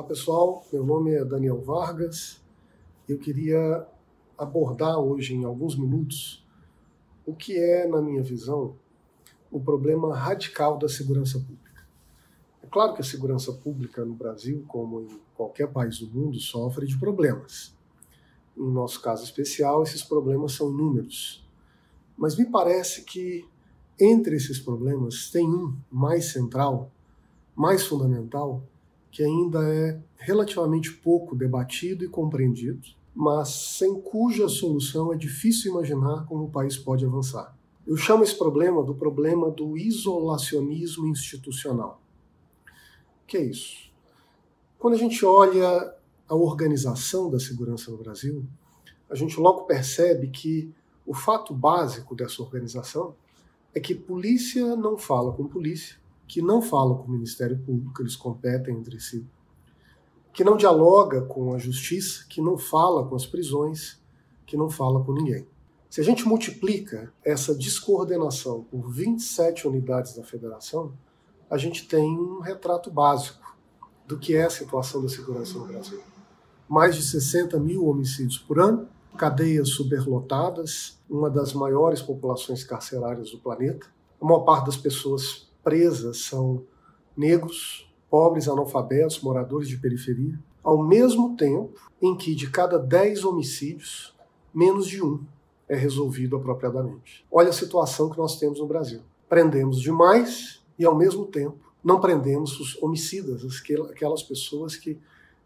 Olá pessoal, meu nome é Daniel Vargas. Eu queria abordar hoje em alguns minutos o que é, na minha visão, o problema radical da segurança pública. É claro que a segurança pública no Brasil, como em qualquer país do mundo, sofre de problemas. Em nosso caso especial, esses problemas são inúmeros. Mas me parece que entre esses problemas tem um mais central, mais fundamental, que ainda é relativamente pouco debatido e compreendido, mas sem cuja solução é difícil imaginar como o país pode avançar. Eu chamo esse problema do problema do isolacionismo institucional. O que é isso? Quando a gente olha a organização da segurança no Brasil, a gente logo percebe que o fato básico dessa organização é que polícia não fala com polícia, que não fala com o Ministério Público, eles competem entre si, que não dialoga com a justiça, que não fala com as prisões, que não fala com ninguém. Se a gente multiplica essa descoordenação por 27 unidades da federação, a gente tem um retrato básico do que é a situação da segurança no Brasil. Mais de 60 mil homicídios por ano, cadeias superlotadas, uma das maiores populações carcerárias do planeta. A maior parte das pessoas presas são negros, pobres, analfabetos, moradores de periferia, ao mesmo tempo em que de cada 10 homicídios, menos de um é resolvido apropriadamente. Olha a situação que nós temos no Brasil. Prendemos demais e, ao mesmo tempo, não prendemos os homicidas, aquelas pessoas que,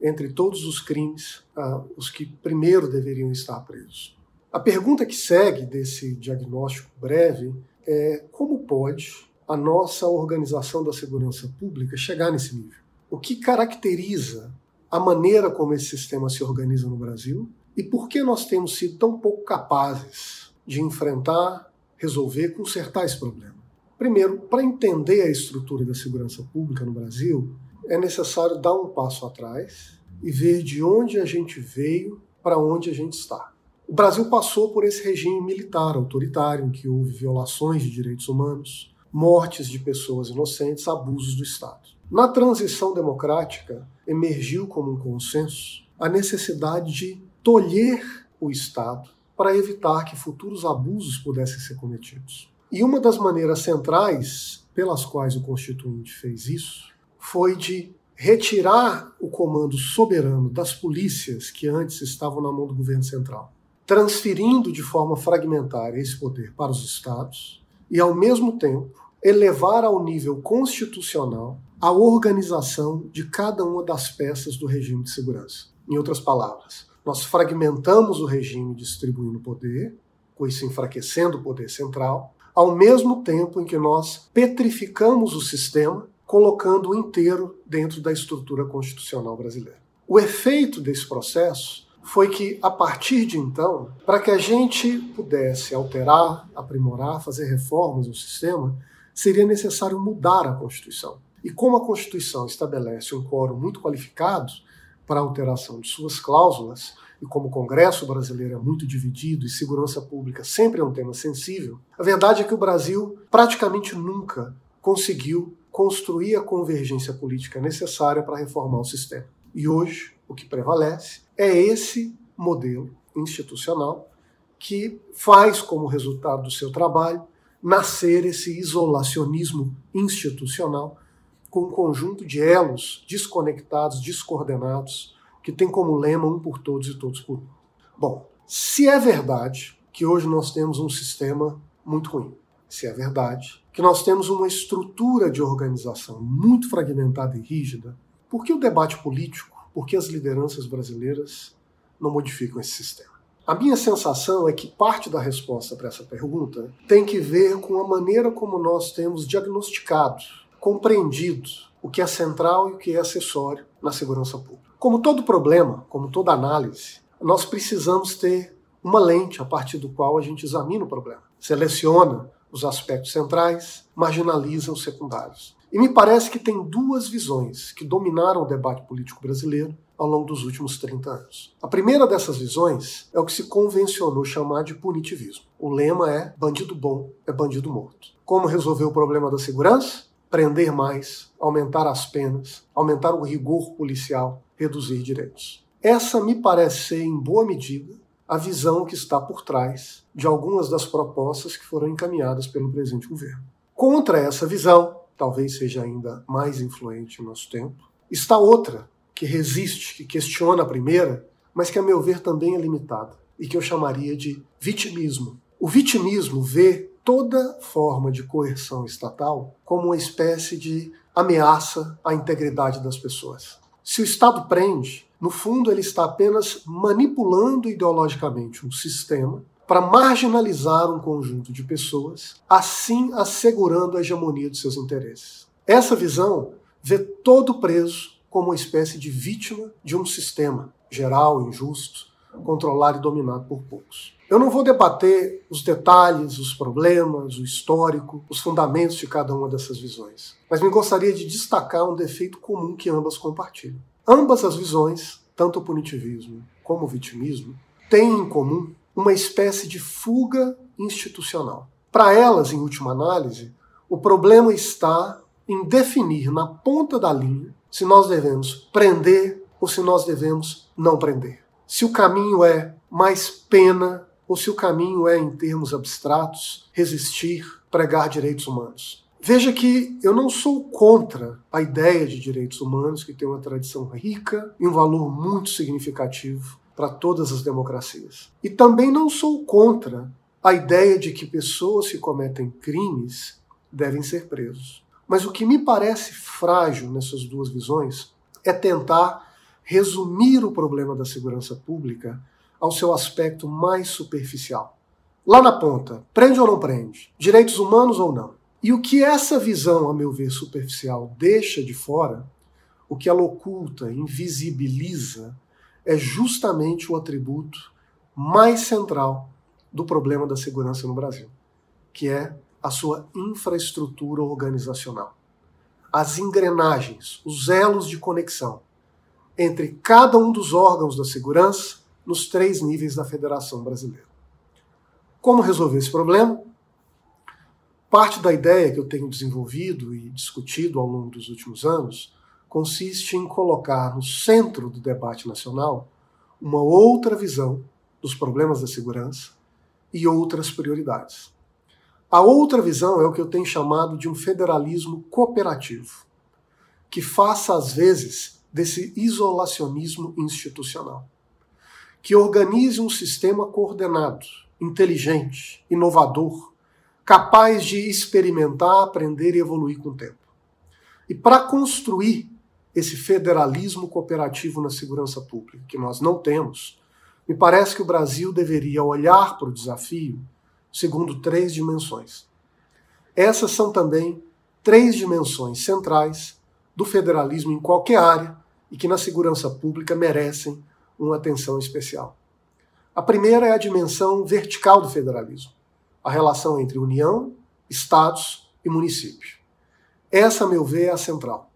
entre todos os crimes, ah, os que primeiro deveriam estar presos. A pergunta que segue desse diagnóstico breve é como pode a nossa organização da segurança pública chegar nesse nível. O que caracteriza a maneira como esse sistema se organiza no Brasil e por que nós temos sido tão pouco capazes de enfrentar, resolver, consertar esse problema. Primeiro, para entender a estrutura da segurança pública no Brasil, é necessário dar um passo atrás e ver de onde a gente veio para onde a gente está. O Brasil passou por esse regime militar autoritário, em que houve violações de direitos humanos, mortes de pessoas inocentes, abusos do Estado. Na transição democrática, emergiu como um consenso a necessidade de tolher o Estado para evitar que futuros abusos pudessem ser cometidos. E uma das maneiras centrais pelas quais o Constituinte fez isso foi de retirar o comando soberano das polícias que antes estavam na mão do governo central, transferindo de forma fragmentária esse poder para os estados e, ao mesmo tempo, elevar ao nível constitucional a organização de cada uma das peças do regime de segurança. Em outras palavras, nós fragmentamos o regime distribuindo poder, com isso enfraquecendo o poder central, ao mesmo tempo em que nós petrificamos o sistema, colocando-o inteiro dentro da estrutura constitucional brasileira. O efeito desse processo foi que, a partir de então, para que a gente pudesse alterar, aprimorar, fazer reformas no sistema, seria necessário mudar a Constituição. E como a Constituição estabelece um quórum muito qualificado para a alteração de suas cláusulas, e como o Congresso brasileiro é muito dividido e segurança pública sempre é um tema sensível, a verdade é que o Brasil praticamente nunca conseguiu construir a convergência política necessária para reformar o sistema. E hoje, o que prevalece é esse modelo institucional que faz como resultado do seu trabalho nascer esse isolacionismo institucional com um conjunto de elos desconectados, descoordenados, que tem como lema um por todos e todos por um. Bom, se é verdade que hoje nós temos um sistema muito ruim, se é verdade que nós temos uma estrutura de organização muito fragmentada e rígida, por que o debate político, por que as lideranças brasileiras não modificam esse sistema? A minha sensação é que parte da resposta para essa pergunta tem que ver com a maneira como nós temos diagnosticado, compreendido o que é central e o que é acessório na segurança pública. Como todo problema, como toda análise, nós precisamos ter uma lente a partir do qual a gente examina o problema. Seleciona os aspectos centrais, marginaliza os secundários. E me parece que tem duas visões que dominaram o debate político brasileiro ao longo dos últimos 30 anos. A primeira dessas visões é o que se convencionou chamar de punitivismo. O lema é bandido bom é bandido morto. Como resolver o problema da segurança? prender mais, aumentar as penas, aumentar o rigor policial, reduzir direitos. Essa me parece ser, em boa medida, a visão que está por trás de algumas das propostas que foram encaminhadas pelo presente governo. Contra essa visão, talvez seja ainda mais influente no nosso tempo, está outra que resiste, que questiona a primeira, mas que, a meu ver, também é limitada e que eu chamaria de vitimismo. O vitimismo vê toda forma de coerção estatal como uma espécie de ameaça à integridade das pessoas. Se o Estado prende, no fundo ele está apenas manipulando ideologicamente um sistema para marginalizar um conjunto de pessoas, assim assegurando a hegemonia de seus interesses. Essa visão vê todo preso como uma espécie de vítima de um sistema geral, injusto, controlado e dominado por poucos. Eu não vou debater os detalhes, os problemas, o histórico, os fundamentos de cada uma dessas visões, mas me gostaria de destacar um defeito comum que ambas compartilham. Ambas as visões, tanto o punitivismo como o vitimismo, têm em comum uma espécie de fuga institucional. Para elas, em última análise, o problema está em definir na ponta da linha se nós devemos prender ou se nós devemos não prender. Se o caminho é mais pena ou se o caminho é, em termos abstratos, resistir, pregar direitos humanos. Veja que eu não sou contra a ideia de direitos humanos, que tem uma tradição rica e um valor muito significativo para todas as democracias. E também não sou contra a ideia de que pessoas que cometem crimes devem ser presos. Mas o que me parece frágil nessas duas visões é tentar resumir o problema da segurança pública ao seu aspecto mais superficial. Lá na ponta, prende ou não prende? Direitos humanos ou não? E o que essa visão, a meu ver, superficial deixa de fora, o que ela oculta, invisibiliza, é justamente o atributo mais central do problema da segurança no Brasil, que é a sua infraestrutura organizacional. As engrenagens, os elos de conexão entre cada um dos órgãos da segurança nos três níveis da Federação Brasileira. Como resolver esse problema? Parte da ideia que eu tenho desenvolvido e discutido ao longo dos últimos anos consiste em colocar no centro do debate nacional uma outra visão dos problemas da segurança e outras prioridades. A outra visão é o que eu tenho chamado de um federalismo cooperativo, que faça às vezes desse isolacionismo institucional que organize um sistema coordenado, inteligente, inovador, capaz de experimentar, aprender e evoluir com o tempo. E para construir esse federalismo cooperativo na segurança pública, que nós não temos, me parece que o Brasil deveria olhar para o desafio segundo três dimensões. Essas são também três dimensões centrais do federalismo em qualquer área e que na segurança pública merecem uma atenção especial. A primeira é a dimensão vertical do federalismo, a relação entre União, Estados e município. Essa, a meu ver, é a central.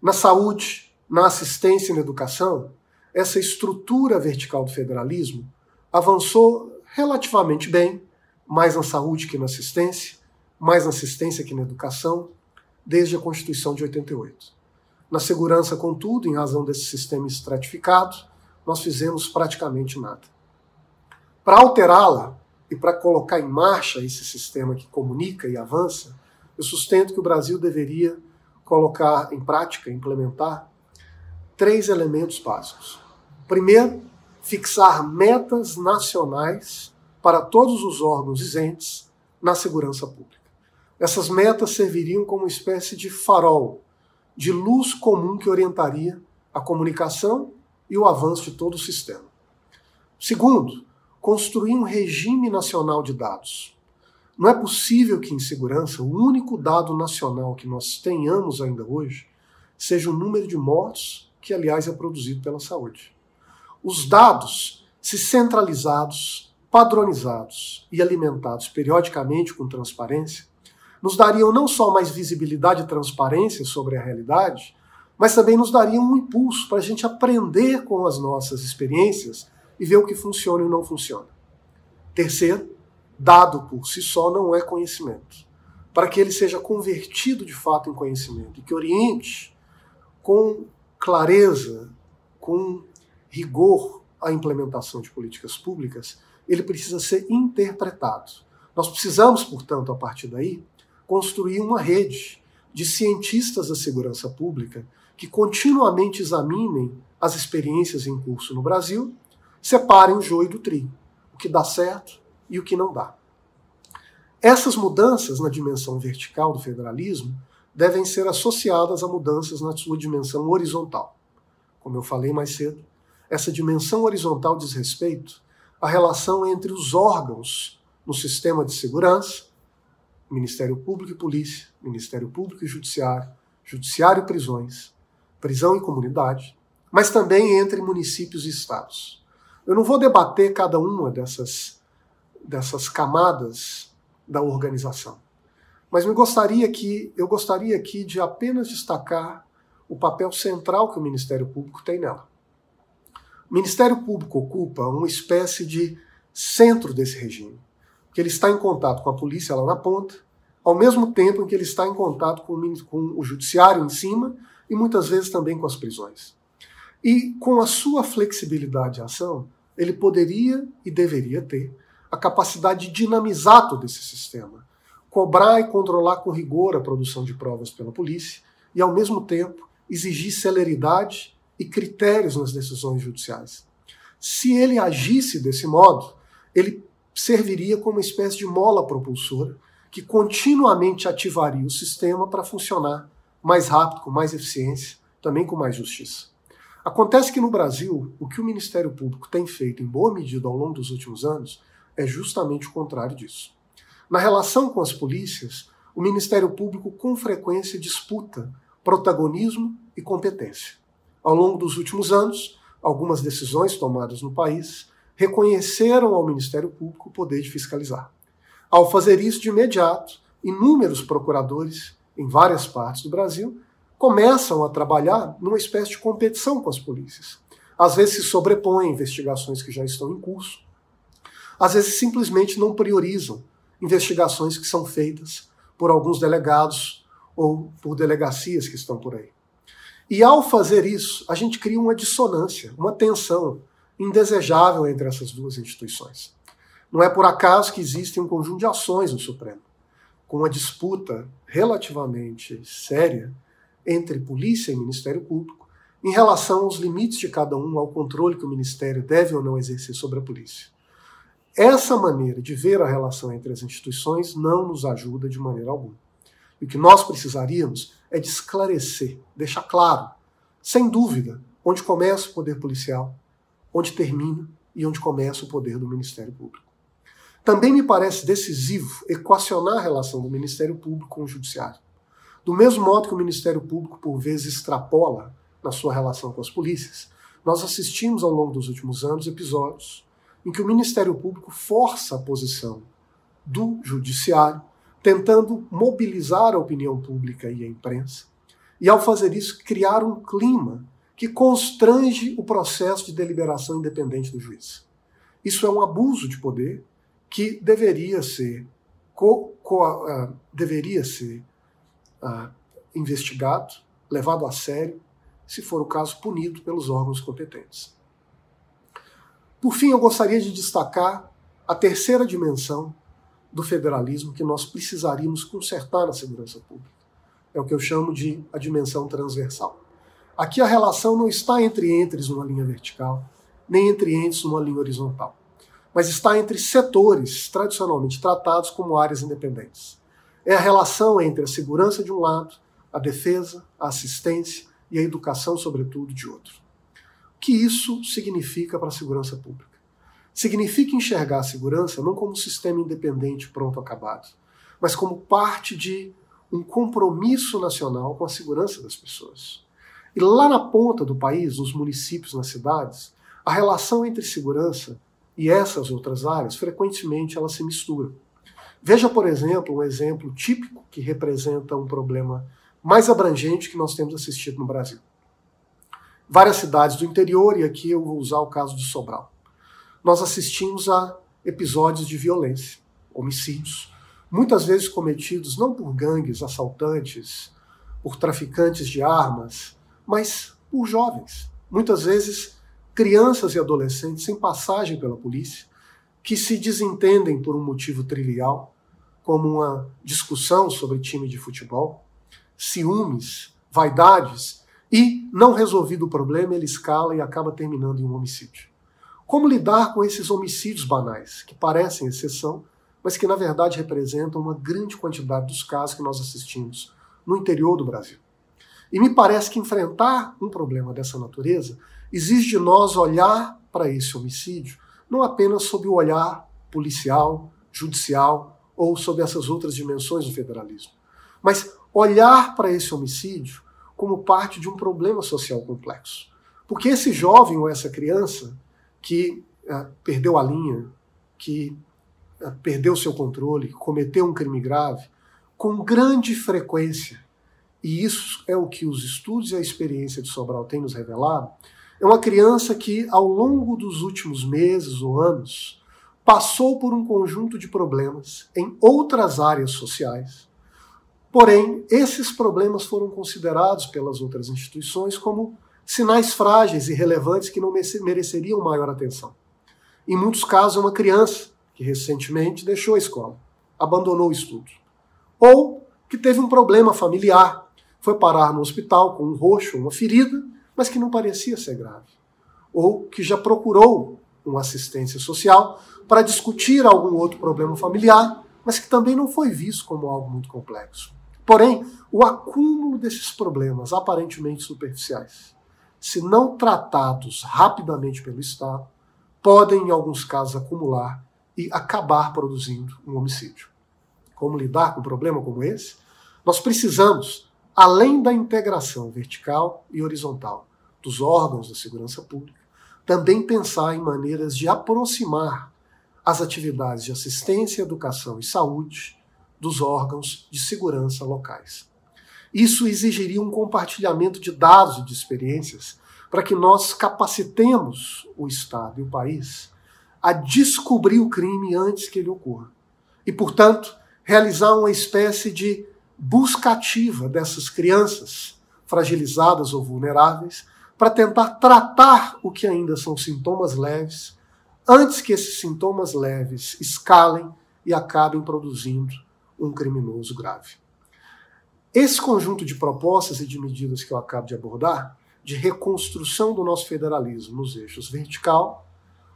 Na saúde, na assistência e na educação, essa estrutura vertical do federalismo avançou relativamente bem, mais na saúde que na assistência, mais na assistência que na educação, desde a Constituição de 88. Na segurança, contudo, em razão desse sistema estratificado, nós fizemos praticamente nada. Para alterá-la e para colocar em marcha esse sistema que comunica e avança, eu sustento que o Brasil deveria colocar em prática, implementar, três elementos básicos. Primeiro, fixar metas nacionais para todos os órgãos isentes na segurança pública. Essas metas serviriam como uma espécie de farol, de luz comum que orientaria a comunicação e o avanço de todo o sistema. Segundo, construir um regime nacional de dados. Não é possível que em segurança o único dado nacional que nós tenhamos ainda hoje seja o número de mortos, que aliás é produzido pela saúde. Os dados, se centralizados, padronizados e alimentados periodicamente com transparência, nos dariam não só mais visibilidade e transparência sobre a realidade, mas também nos daria um impulso para a gente aprender com as nossas experiências e ver o que funciona e não funciona. Terceiro, dado por si só não é conhecimento. para que ele seja convertido de fato em conhecimento e que oriente com clareza, com rigor a implementação de políticas públicas, ele precisa ser interpretado. Nós precisamos, portanto, a partir daí, construir uma rede de cientistas da segurança pública que continuamente examinem as experiências em curso no Brasil, separem o joio do trigo, o que dá certo e o que não dá. Essas mudanças na dimensão vertical do federalismo devem ser associadas a mudanças na sua dimensão horizontal. Como eu falei mais cedo, essa dimensão horizontal diz respeito à relação entre os órgãos no sistema de segurança, Ministério Público e Polícia, Ministério Público e Judiciário, Judiciário e Prisões, Prisão e Comunidade, mas também entre municípios e estados. Eu não vou debater cada uma dessas, dessas camadas da organização, mas me gostaria que eu gostaria aqui de apenas destacar o papel central que o Ministério Público tem nela. O Ministério Público ocupa uma espécie de centro desse regime, que ele está em contato com a polícia lá na ponta, ao mesmo tempo em que ele está em contato com o, com o judiciário em cima e muitas vezes também com as prisões. E com a sua flexibilidade de ação, ele poderia e deveria ter a capacidade de dinamizar todo esse sistema, cobrar e controlar com rigor a produção de provas pela polícia e, ao mesmo tempo, exigir celeridade e critérios nas decisões judiciais. Se ele agisse desse modo, ele serviria como uma espécie de mola propulsora que continuamente ativaria o sistema para funcionar mais rápido, com mais eficiência, também com mais justiça. Acontece que no Brasil, o que o Ministério Público tem feito em boa medida ao longo dos últimos anos é justamente o contrário disso. Na relação com as polícias, o Ministério Público com frequência disputa protagonismo e competência. Ao longo dos últimos anos, algumas decisões tomadas no país reconheceram ao Ministério Público o poder de fiscalizar. Ao fazer isso de imediato, inúmeros procuradores em várias partes do Brasil começam a trabalhar numa espécie de competição com as polícias. Às vezes se sobrepõem investigações que já estão em curso, às vezes simplesmente não priorizam investigações que são feitas por alguns delegados ou por delegacias que estão por aí. E ao fazer isso, a gente cria uma dissonância, uma tensão indesejável entre essas duas instituições. Não é por acaso que existe um conjunto de ações no Supremo, com uma disputa relativamente séria entre polícia e Ministério Público em relação aos limites de cada um, ao controle que o Ministério deve ou não exercer sobre a polícia. Essa maneira de ver a relação entre as instituições não nos ajuda de maneira alguma. O que nós precisaríamos é de esclarecer, deixar claro, sem dúvida, onde começa o poder policial, onde termina e onde começa o poder do Ministério Público. Também me parece decisivo equacionar a relação do Ministério Público com o Judiciário. Do mesmo modo que o Ministério Público, por vezes, extrapola na sua relação com as polícias, nós assistimos ao longo dos últimos anos episódios em que o Ministério Público força a posição do Judiciário, tentando mobilizar a opinião pública e a imprensa, e ao fazer isso, criar um clima que constrange o processo de deliberação independente do juiz. Isso é um abuso de poder que deveria ser, co, co, uh, deveria ser uh, investigado, levado a sério, se for o caso, punido pelos órgãos competentes. Por fim, eu gostaria de destacar a terceira dimensão do federalismo que nós precisaríamos consertar na segurança pública. É o que eu chamo de a dimensão transversal. Aqui a relação não está entre entes numa linha vertical, nem entre entes numa linha horizontal, mas está entre setores tradicionalmente tratados como áreas independentes é a relação entre a segurança de um lado, a defesa, a assistência e a educação, sobretudo, de outro. O que isso significa para a segurança pública? Significa enxergar a segurança não como um sistema independente pronto acabado, mas como parte de um compromisso nacional com a segurança das pessoas. E lá na ponta do país, nos municípios, nas cidades, a relação entre segurança e essas outras áreas, frequentemente ela se mistura. Veja, por exemplo, um exemplo típico que representa um problema mais abrangente que nós temos assistido no Brasil. Várias cidades do interior, e aqui eu vou usar o caso de Sobral. Nós assistimos a episódios de violência, homicídios, muitas vezes cometidos não por gangues assaltantes, por traficantes de armas, mas por jovens, muitas vezes crianças e adolescentes sem passagem pela polícia, que se desentendem por um motivo trivial, como uma discussão sobre time de futebol, ciúmes, vaidades, e, não resolvido o problema, ele escala e acaba terminando em um homicídio. Como lidar com esses homicídios banais, que parecem exceção, mas que na verdade representam uma grande quantidade dos casos que nós assistimos no interior do Brasil? E me parece que enfrentar um problema dessa natureza exige de nós olhar para esse homicídio não apenas sob o olhar policial, judicial ou sob essas outras dimensões do federalismo, mas olhar para esse homicídio como parte de um problema social complexo. Porque esse jovem ou essa criança que uh, perdeu a linha, que uh, perdeu seu controle, cometeu um crime grave, com grande frequência, e isso é o que os estudos e a experiência de Sobral têm nos revelado, é uma criança que, ao longo dos últimos meses ou anos, passou por um conjunto de problemas em outras áreas sociais. Porém, esses problemas foram considerados pelas outras instituições como sinais frágeis e relevantes que não mereceriam maior atenção. Em muitos casos, uma criança que recentemente deixou a escola, abandonou o estudo, ou que teve um problema familiar, foi parar no hospital com um roxo, uma ferida, mas que não parecia ser grave, ou que já procurou uma assistência social para discutir algum outro problema familiar, mas que também não foi visto como algo muito complexo. Porém, o acúmulo desses problemas aparentemente superficiais, se não tratados rapidamente pelo Estado, podem, em alguns casos, acumular e acabar produzindo um homicídio. Como lidar com um problema como esse? Nós precisamos, além da integração vertical e horizontal dos órgãos da segurança pública, também pensar em maneiras de aproximar as atividades de assistência, educação e saúde dos órgãos de segurança locais. Isso exigiria um compartilhamento de dados e de experiências para que nós capacitemos o Estado e o país a descobrir o crime antes que ele ocorra. E, portanto, realizar uma espécie de busca ativa dessas crianças fragilizadas ou vulneráveis para tentar tratar o que ainda são sintomas leves antes que esses sintomas leves escalem e acabem produzindo um criminoso grave. Esse conjunto de propostas e de medidas que eu acabo de abordar, de reconstrução do nosso federalismo nos eixos vertical,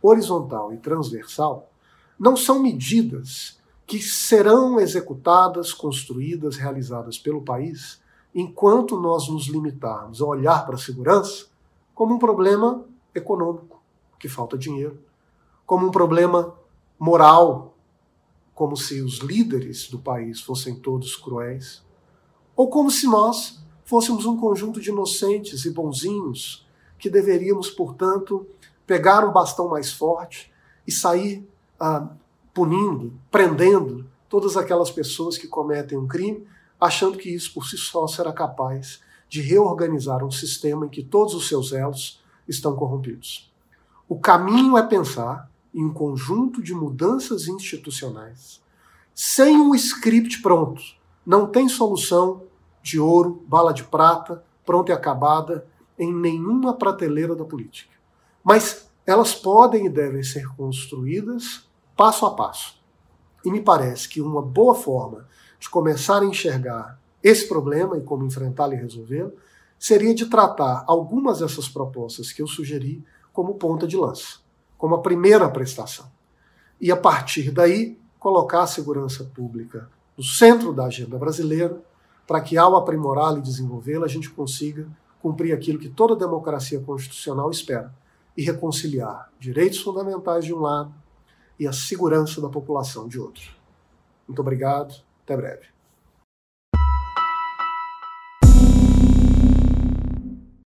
horizontal e transversal, não são medidas que serão executadas, construídas, realizadas pelo país enquanto nós nos limitarmos a olhar para a segurança como um problema econômico, que falta dinheiro, como um problema moral, como se os líderes do país fossem todos cruéis, ou como se nós fôssemos um conjunto de inocentes e bonzinhos que deveríamos, portanto, pegar um bastão mais forte e sair ah, punindo, prendendo todas aquelas pessoas que cometem um crime, achando que isso por si só será capaz de reorganizar um sistema em que todos os seus elos estão corrompidos. O caminho é pensar em um conjunto de mudanças institucionais. Sem um script pronto, não tem solução de ouro, bala de prata, pronta e acabada em nenhuma prateleira da política. Mas elas podem e devem ser construídas passo a passo. E me parece que uma boa forma de começar a enxergar esse problema e como enfrentá-lo e resolvê-lo seria de tratar algumas dessas propostas que eu sugeri como ponta de lança como a primeira prestação. E a partir daí, colocar a segurança pública no centro da agenda brasileira, para que, ao aprimorá-la e desenvolvê-la, a gente consiga cumprir aquilo que toda democracia constitucional espera e reconciliar direitos fundamentais de um lado e a segurança da população de outro. Muito obrigado, até breve.